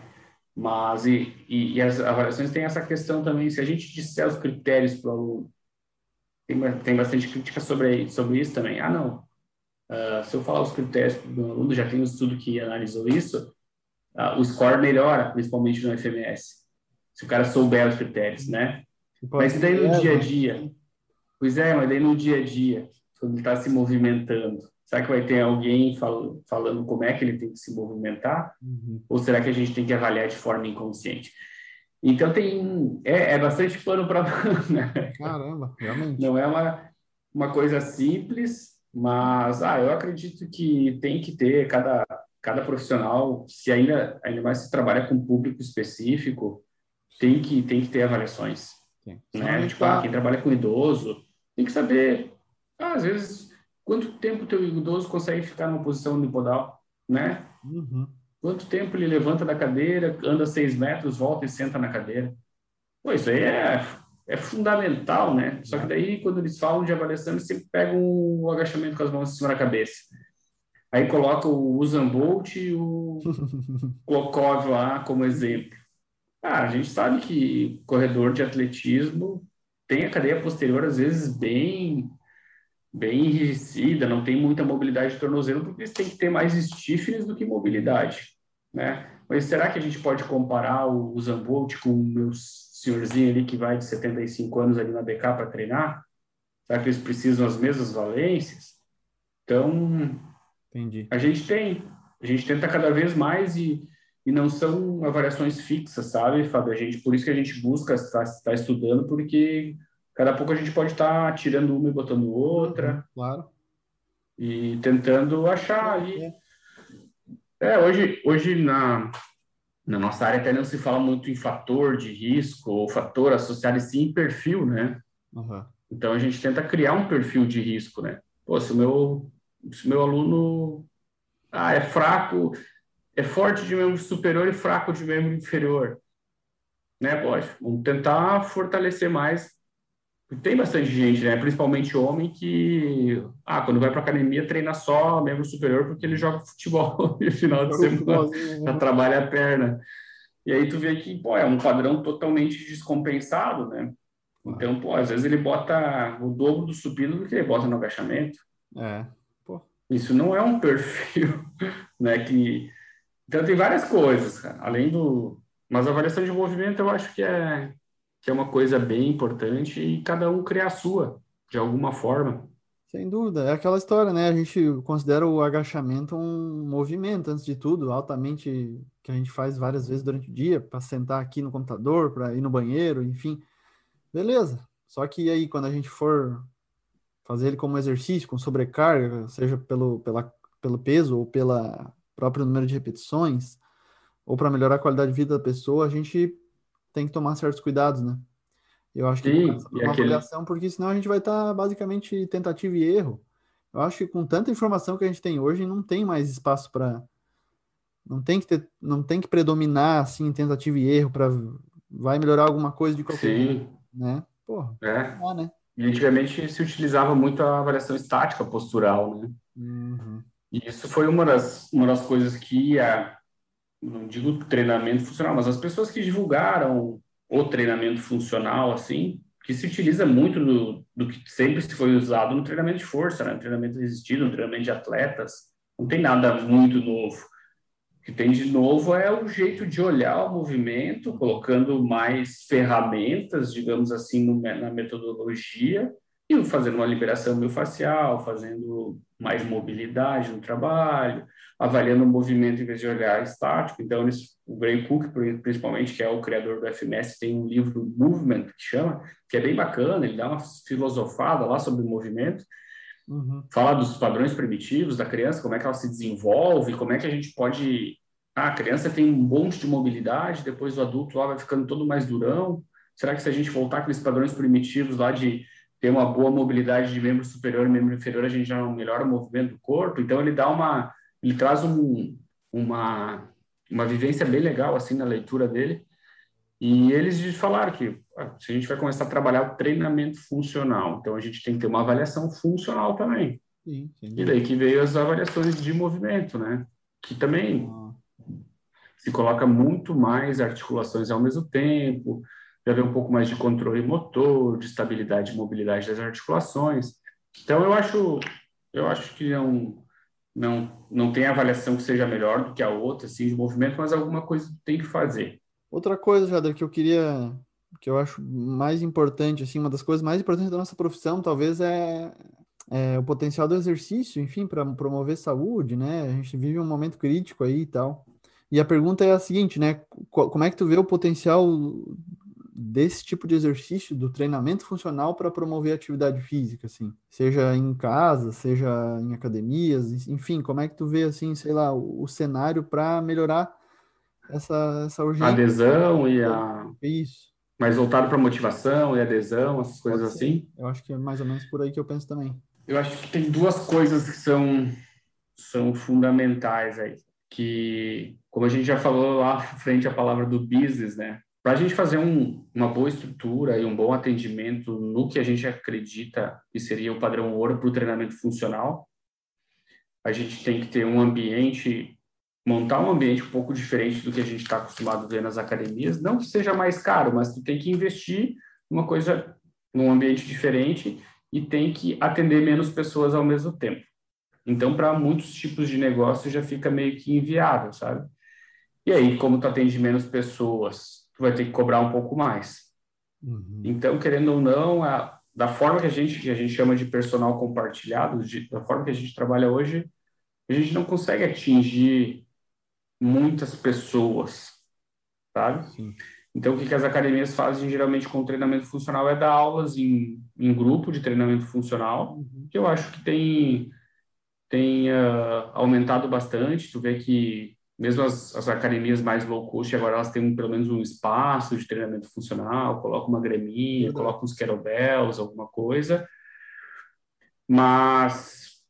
Mas, e, e, e, as avaliações têm essa questão também, se a gente disser os critérios para o aluno, tem, tem bastante crítica sobre, sobre isso também. Ah, não, uh, se eu falar os critérios para o aluno, já tem um estudo que analisou isso, uh, o score melhora, principalmente no FMS, se o cara souber os critérios, né? Mas daí no dia a dia, pois é, mas daí no dia a dia, quando ele está se movimentando, Será que vai ter alguém fal falando como é que ele tem que se movimentar? Uhum. Ou será que a gente tem que avaliar de forma inconsciente? Então tem é, é bastante pano para né? Caramba, realmente. Não é uma, uma coisa simples, mas ah, eu acredito que tem que ter cada cada profissional, se ainda ainda mais se trabalha com público específico, tem que tem que ter avaliações, Sim. né? Tipo, ah, quem trabalha com idoso tem que saber, ah, às vezes Quanto tempo o teu idoso consegue ficar numa posição unipodal, né? Uhum. Quanto tempo ele levanta da cadeira, anda seis metros, volta e senta na cadeira? Pô, isso aí é, é fundamental, né? Só que daí, quando eles falam de avaliação, eles sempre pegam o agachamento com as mãos em cima da cabeça. Aí coloca o Usain Bolt e o Klokov lá como exemplo. Ah, a gente sabe que corredor de atletismo tem a cadeia posterior, às vezes, bem bem enrijecida, não tem muita mobilidade de tornozelo, porque eles têm que ter mais stiffness do que mobilidade, né? Mas será que a gente pode comparar o Zambolt com o meu senhorzinho ali que vai de 75 anos ali na BK para treinar? Será que eles precisam as mesmas valências? Então, Entendi. a gente tem, a gente tenta cada vez mais e, e não são avaliações fixas, sabe, Fábio? A gente, por isso que a gente busca estar, estar estudando, porque Cada pouco a gente pode estar tá tirando uma e botando outra. Uhum, claro. E tentando achar ali. É, hoje, hoje na, na nossa área até não se fala muito em fator de risco ou fator associado sim em perfil, né? Uhum. Então a gente tenta criar um perfil de risco, né? Pô, se o meu, se o meu aluno ah, é fraco, é forte de membro superior e fraco de membro inferior, né? Pode, vamos tentar fortalecer mais tem bastante gente, né? Principalmente homem que, ah, quando vai para academia treina só membro superior porque ele joga futebol no final de semana, já trabalha a perna. E aí tu vê que, pô, é um padrão totalmente descompensado, né? Então, pô, às vezes ele bota o dobro do supino do que ele bota no agachamento. É, pô. Isso não é um perfil, né? Que... Então tem várias coisas, cara. Além do... Mas a avaliação de movimento eu acho que é que é uma coisa bem importante e cada um criar a sua, de alguma forma. Sem dúvida, é aquela história, né? A gente considera o agachamento um movimento, antes de tudo, altamente que a gente faz várias vezes durante o dia, para sentar aqui no computador, para ir no banheiro, enfim. Beleza. Só que aí, quando a gente for fazer ele como exercício, com sobrecarga, seja pelo, pela, pelo peso ou pela próprio número de repetições, ou para melhorar a qualidade de vida da pessoa, a gente tem que tomar certos cuidados, né? Eu acho que Sim, uma aquele... avaliação, porque senão a gente vai estar tá basicamente tentativa e erro. Eu acho que com tanta informação que a gente tem hoje, não tem mais espaço para não tem que ter, não tem que predominar assim tentativa e erro para vai melhorar alguma coisa de qualquer Sim. Jeito, né? Porra. É. Né? E antigamente se utilizava muito a avaliação estática postural, né? Uhum. E isso foi uma das, uma das coisas que a, não digo treinamento funcional, mas as pessoas que divulgaram o treinamento funcional, assim, que se utiliza muito do, do que sempre se foi usado no treinamento de força, né? no treinamento resistido, no treinamento de atletas. Não tem nada muito novo. O que tem de novo é o jeito de olhar o movimento, colocando mais ferramentas, digamos assim, no, na metodologia, e fazendo uma liberação miofascial, fazendo mais mobilidade no trabalho, avaliando o movimento em vez de olhar estático. Então, eles, o Gray Cook, principalmente, que é o criador do FMS, tem um livro Movement, que chama, que é bem bacana, ele dá uma filosofada lá sobre o movimento, uhum. fala dos padrões primitivos da criança, como é que ela se desenvolve, como é que a gente pode... Ah, a criança tem um monte de mobilidade, depois o adulto lá vai ficando todo mais durão. Será que se a gente voltar com esses padrões primitivos lá de ter uma boa mobilidade de membro superior e membro inferior, a gente já melhora o movimento do corpo? Então, ele dá uma ele traz um, uma, uma vivência bem legal assim na leitura dele. E eles falaram que ah, se a gente vai começar a trabalhar o treinamento funcional, então a gente tem que ter uma avaliação funcional também. Sim, e daí que veio as avaliações de movimento, né? Que também, ah. se coloca muito mais articulações ao mesmo tempo, já vê um pouco mais de controle motor, de estabilidade e mobilidade das articulações. Então, eu acho, eu acho que não, não, não tem avaliação que seja melhor do que a outra, assim, de movimento, mas alguma coisa tem que fazer. Outra coisa, Jader, que eu queria, que eu acho mais importante, assim, uma das coisas mais importantes da nossa profissão, talvez, é, é o potencial do exercício, enfim, para promover saúde, né? A gente vive um momento crítico aí e tal. E a pergunta é a seguinte, né? Como é que tu vê o potencial desse tipo de exercício, do treinamento funcional para promover atividade física, assim, seja em casa, seja em academias, enfim, como é que tu vê, assim, sei lá, o, o cenário para melhorar essa, essa urgência? A adesão e a... Isso. Mais voltado para motivação e adesão, essas coisas assim? Eu acho que é mais ou menos por aí que eu penso também. Eu acho que tem duas coisas que são, são fundamentais aí, que, como a gente já falou lá frente à palavra do business, né? Para a gente fazer um, uma boa estrutura e um bom atendimento no que a gente acredita que seria o padrão ouro para o treinamento funcional, a gente tem que ter um ambiente, montar um ambiente um pouco diferente do que a gente está acostumado a ver nas academias. Não que seja mais caro, mas tu tem que investir numa coisa, num ambiente diferente e tem que atender menos pessoas ao mesmo tempo. Então, para muitos tipos de negócio já fica meio que inviável, sabe? E aí, como tu atende menos pessoas, vai ter que cobrar um pouco mais. Uhum. Então, querendo ou não, a, da forma que a gente que a gente chama de personal compartilhado, de, da forma que a gente trabalha hoje, a gente não consegue atingir muitas pessoas, sabe? Sim. Então, o que, que as academias fazem geralmente com treinamento funcional é dar aulas em, em grupo de treinamento funcional, uhum. que eu acho que tem, tem uh, aumentado bastante. Tu vê que mesmo as, as, academias mais low cost, agora elas têm pelo menos um espaço de treinamento funcional, colocam uma graminha, uhum. colocam uns kettlebells, alguma coisa. Mas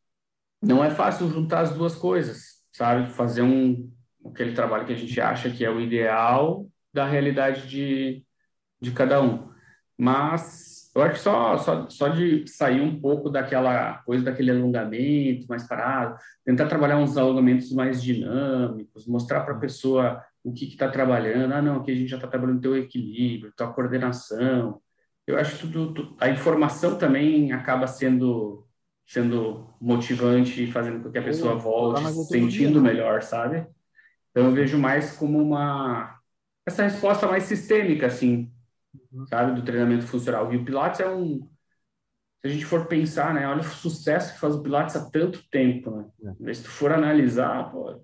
não é fácil juntar as duas coisas, sabe? Fazer um aquele trabalho que a gente acha que é o ideal da realidade de, de cada um. Mas eu acho que só, só, só de sair um pouco daquela coisa, daquele alongamento mais parado, tentar trabalhar uns alongamentos mais dinâmicos, mostrar para a pessoa o que está trabalhando. Ah, não, aqui a gente já está trabalhando teu equilíbrio, tua coordenação. Eu acho que tudo, tudo, a informação também acaba sendo sendo motivante e fazendo com que a pessoa volte se sentindo melhor, sabe? Então eu vejo mais como uma essa resposta mais sistêmica assim uhum. sabe, do treinamento funcional. E o Pilates é um, se a gente for pensar, né, olha o sucesso que faz o Pilates há tanto tempo, né? É. Se tu for analisar, pô,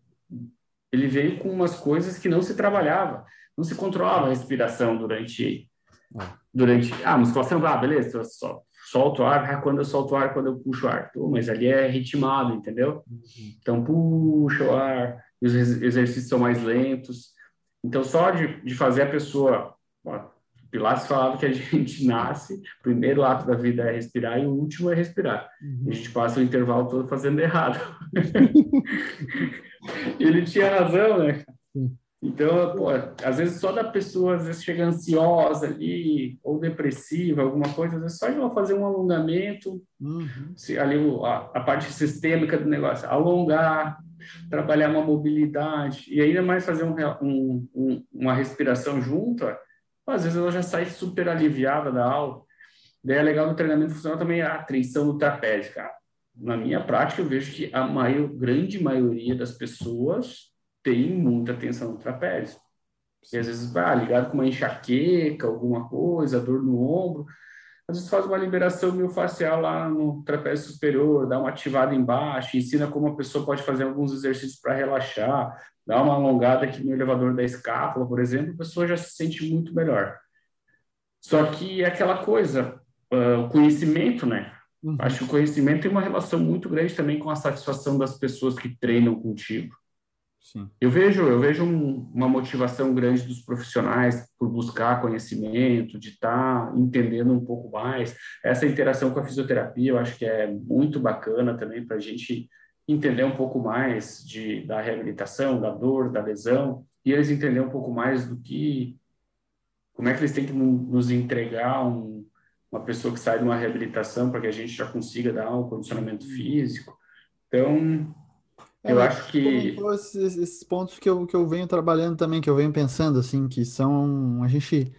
ele veio com umas coisas que não se trabalhava, não se controlava a respiração durante é. durante ah, musculação, ah, beleza, só solto o ar, ah, quando eu solto o ar, quando eu puxo o ar, Pô, mas ali é ritmado, entendeu? Uhum. Então puxa o ar, os exercícios são mais lentos. Então só de, de fazer a pessoa ó, Pilates falava que a gente nasce, o primeiro ato da vida é respirar e o último é respirar. Uhum. A gente passa o intervalo todo fazendo errado. ele tinha razão, né? Então, pô, às vezes só da pessoa, às vezes chega ansiosa ali, ou depressiva, alguma coisa, às vezes só de ela fazer um alongamento, uhum. se, ali a, a, parte sistêmica do negócio, alongar, trabalhar uma mobilidade, e ainda mais fazer um, um, um, uma respiração junto, às vezes ela já sai super aliviada da aula. Daí é legal no treinamento funcional também a atenção no trapézio, cara. Na minha prática, eu vejo que a maior, grande maioria das pessoas tem muita tensão no trapézio. E às vezes, ah, ligado com uma enxaqueca, alguma coisa, dor no ombro. Às vezes faz uma liberação miofascial lá no trapézio superior, dá uma ativada embaixo, ensina como a pessoa pode fazer alguns exercícios para relaxar, dá uma alongada aqui no elevador da escápula, por exemplo, a pessoa já se sente muito melhor. Só que é aquela coisa, uh, o conhecimento, né? Uhum. Acho que o conhecimento tem uma relação muito grande também com a satisfação das pessoas que treinam contigo. Sim. Eu vejo, eu vejo um, uma motivação grande dos profissionais por buscar conhecimento, de estar tá entendendo um pouco mais. Essa interação com a fisioterapia, eu acho que é muito bacana também para a gente entender um pouco mais de, da reabilitação, da dor, da lesão, e eles entenderem um pouco mais do que, como é que eles têm que nos entregar um, uma pessoa que sai de uma reabilitação para que a gente já consiga dar um condicionamento físico. Então, É, eu acho que. Esses, esses, pontos que eu, que eu venho trabalhando também, que eu venho pensando, assim, que são a gente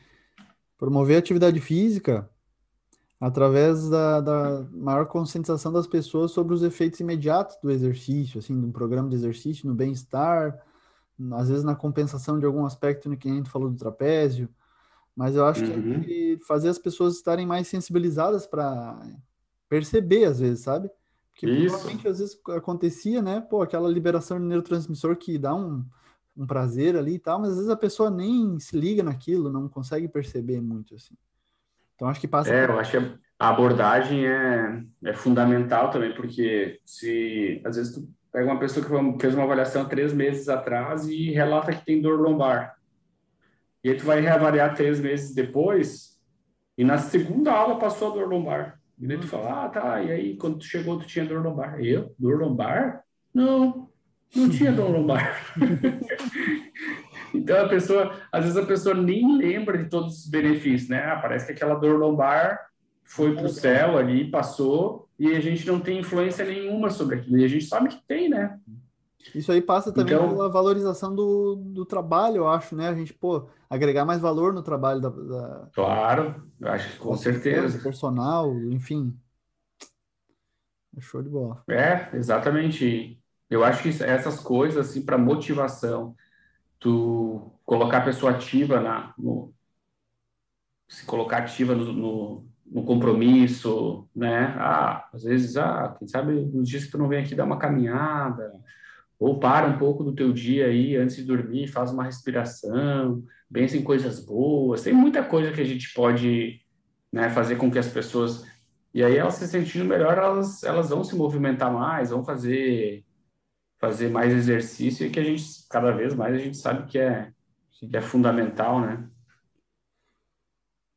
promover atividade física através da, da maior conscientização das pessoas sobre os efeitos imediatos do exercício, assim, de um programa de exercício, no bem-estar, às vezes na compensação de algum aspecto no que a gente falou do trapézio, mas eu acho uhum. que fazer as pessoas estarem mais sensibilizadas para perceber, às vezes, sabe? Porque Isso. provavelmente às vezes acontecia, né? Pô, aquela liberação de neurotransmissor que dá um, um prazer ali e tal, mas às vezes a pessoa nem se liga naquilo, não consegue perceber muito, assim. Então acho que passa. É, por... eu acho que a abordagem é, é fundamental também, porque se às vezes tu pega uma pessoa que fez uma avaliação três meses atrás e relata que tem dor lombar. E aí tu vai reavaliar três meses depois, e na segunda aula passou a dor lombar. E daí tu fala, ah, tá, e aí quando tu chegou tu tinha dor lombar. Eu? Dor lombar? Não, não tinha dor lombar. então a pessoa, às vezes a pessoa nem lembra de todos os benefícios, né? Ah, parece que aquela dor lombar foi pro céu ali, passou, e a gente não tem influência nenhuma sobre aquilo. E a gente sabe que tem, né? Isso aí passa também então, pela valorização do, do trabalho, eu acho, né? A gente, pô, agregar mais valor no trabalho da. da claro, acho que com certeza. Personal, enfim. É show de bola. É, exatamente. Eu acho que essas coisas, assim, para motivação, tu colocar a pessoa ativa na. No, se colocar ativa no, no, no compromisso, né? Ah, às vezes, ah, quem sabe nos dias que tu não vem aqui dar uma caminhada ou para um pouco do teu dia aí antes de dormir, faz uma respiração, pensa em coisas boas. Tem muita coisa que a gente pode né, fazer com que as pessoas e aí elas se sentindo melhor, elas elas vão se movimentar mais, vão fazer fazer mais exercício e que a gente cada vez mais a gente sabe que é que é fundamental, né?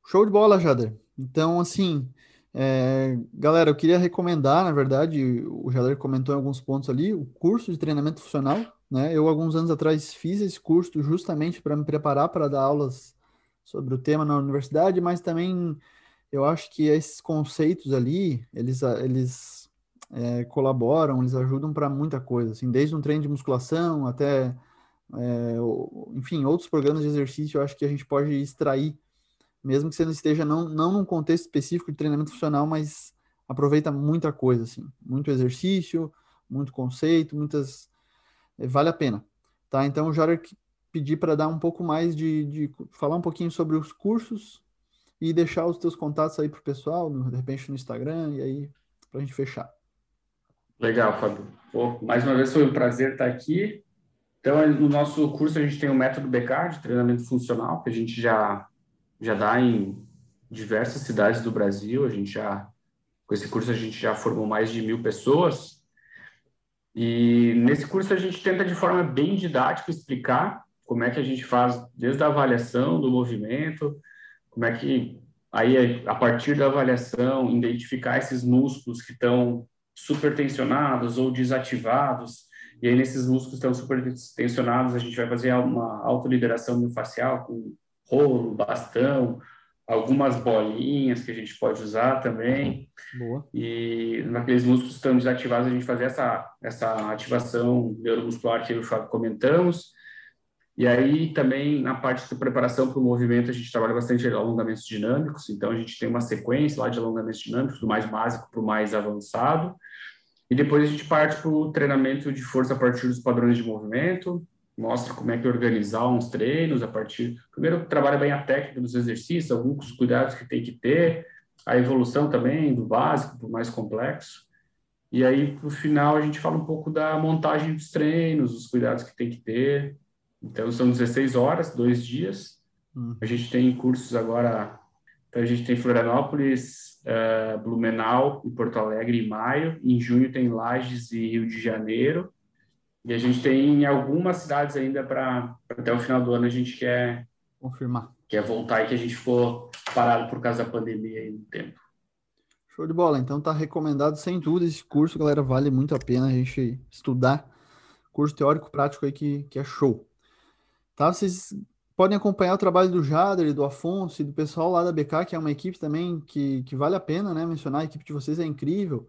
Show de bola, Jader. Então, assim, é, galera, eu queria recomendar, na verdade, o Jader comentou em alguns pontos ali, o curso de treinamento funcional. Né? Eu, alguns anos atrás, fiz esse curso justamente para me preparar para dar aulas sobre o tema na universidade, mas também eu acho que esses conceitos ali, eles, eles é, colaboram, eles ajudam para muita coisa, assim, desde um treino de musculação até, é, enfim, outros programas de exercício, eu acho que a gente pode extrair mesmo que você não esteja não, não num contexto específico de treinamento funcional, mas aproveita muita coisa, assim, muito exercício, muito conceito, muitas. Eh, vale a pena. Tá? Então, eu já pedi para dar um pouco mais de, de. falar um pouquinho sobre os cursos e deixar os teus contatos aí para o pessoal, de repente no Instagram, e aí, para a gente fechar. Legal, Fábio. Pô, mais uma vez foi um prazer estar aqui. Então, no nosso curso, a gente tem o método BK de treinamento funcional, que a gente já já dá em diversas cidades do Brasil. A gente já, com esse curso, a gente já formou mais de mil pessoas. E nesse curso a gente tenta de forma bem didática explicar como é que a gente faz desde a avaliação do movimento, como é que aí a partir da avaliação identificar esses músculos que estão supertensionados ou desativados. E aí nesses músculos que estão supertensionados a gente vai fazer uma autoliberação facial com rolo, bastão, algumas bolinhas que a gente pode usar também. Boa. E naqueles músculos que estão desativados, a gente fazer essa, essa ativação neuromuscular que eu e o Fábio comentamos. E aí também na parte de preparação para o movimento, a gente trabalha bastante alongamentos dinâmicos, então a gente tem uma sequência lá de alongamentos dinâmicos, do mais básico para o mais avançado. E depois a gente parte para o treinamento de força a partir dos padrões de movimento, mostra como é que organizar uns treinos a partir. Primeiro, trabalha bem a técnica dos exercícios, alguns cuidados que tem que ter, a evolução também do básico para o mais complexo. E aí, no final, a gente fala um pouco da montagem dos treinos, os cuidados que tem que ter. Então, são 16 horas, dois dias. Hum. A gente tem cursos agora. Então, a gente tem Florianópolis, uh, Blumenau e Porto Alegre em maio. Em junho, tem Lages e Rio de Janeiro. E a gente tem algumas cidades ainda para até o final do ano a gente quer confirmar. Quer voltar e que a gente ficou parado por causa da pandemia aí no tempo. Show de bola. Então tá recomendado sem dúvida esse curso, galera. Vale muito a pena a gente estudar. Curso teórico prático aí que, que é show. Tá? Vocês podem acompanhar o trabalho do Jader do Afonso e do pessoal lá da BK, que é uma equipe também que, que vale a pena né, mencionar. A equipe de vocês é incrível.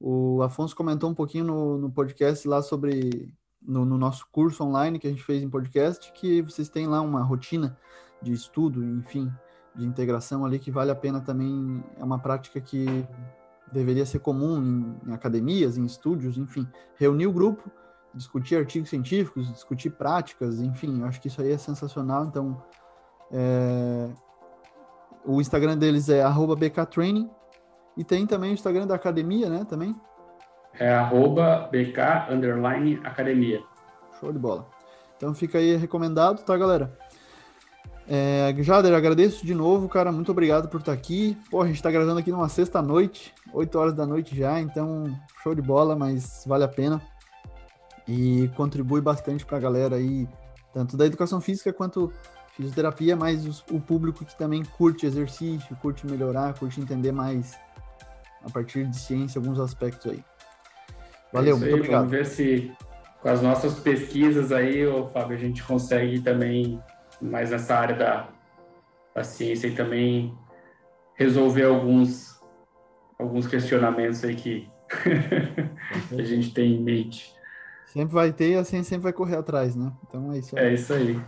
O Afonso comentou um pouquinho no, no podcast lá sobre no, no, nosso curso online que a gente fez em podcast, que vocês têm lá uma rotina de estudo, enfim, de integração ali que vale a pena também. É uma prática que deveria ser comum em, em academias, em estúdios, enfim, reunir o grupo, discutir artigos científicos, discutir práticas, enfim, eu acho que isso aí é sensacional. Então, é... o Instagram deles é @bktraining e tem também o Instagram da academia, né? Também é arroba bk underline academia. Show de bola. Então fica aí recomendado, tá, galera? É, Jader, agradeço de novo, cara. Muito obrigado por estar aqui. Pô, a gente está gravando aqui numa sexta-noite, 8 horas da noite já, então show de bola, mas vale a pena. E contribui bastante para a galera aí, tanto da educação física quanto fisioterapia, mas o público que também curte exercício, curte melhorar, curte entender mais a partir de ciência alguns aspectos aí. Valeu, é muito obrigado. Vamos ver se com as nossas pesquisas aí, ô, Fábio, a gente consegue também mais nessa área da, da ciência e também resolver alguns, alguns questionamentos aí que, que a gente tem em mente. Sempre vai ter e a ciência sempre vai correr atrás, né? Então é isso aí. É isso aí.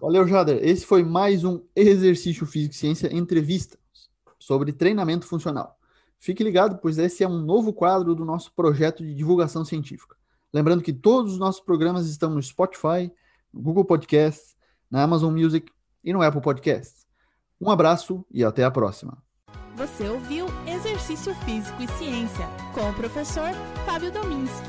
Valeu, Jader. Esse foi mais um Exercício Físico e Ciência Entrevista sobre treinamento funcional. Fique ligado, pois esse é um novo quadro do nosso projeto de divulgação científica. Lembrando que todos os nossos programas estão no Spotify, no Google Podcasts, na Amazon Music e no Apple Podcasts. Um abraço e até a próxima. Você ouviu Exercício Físico e Ciência com o professor Fábio Dominski,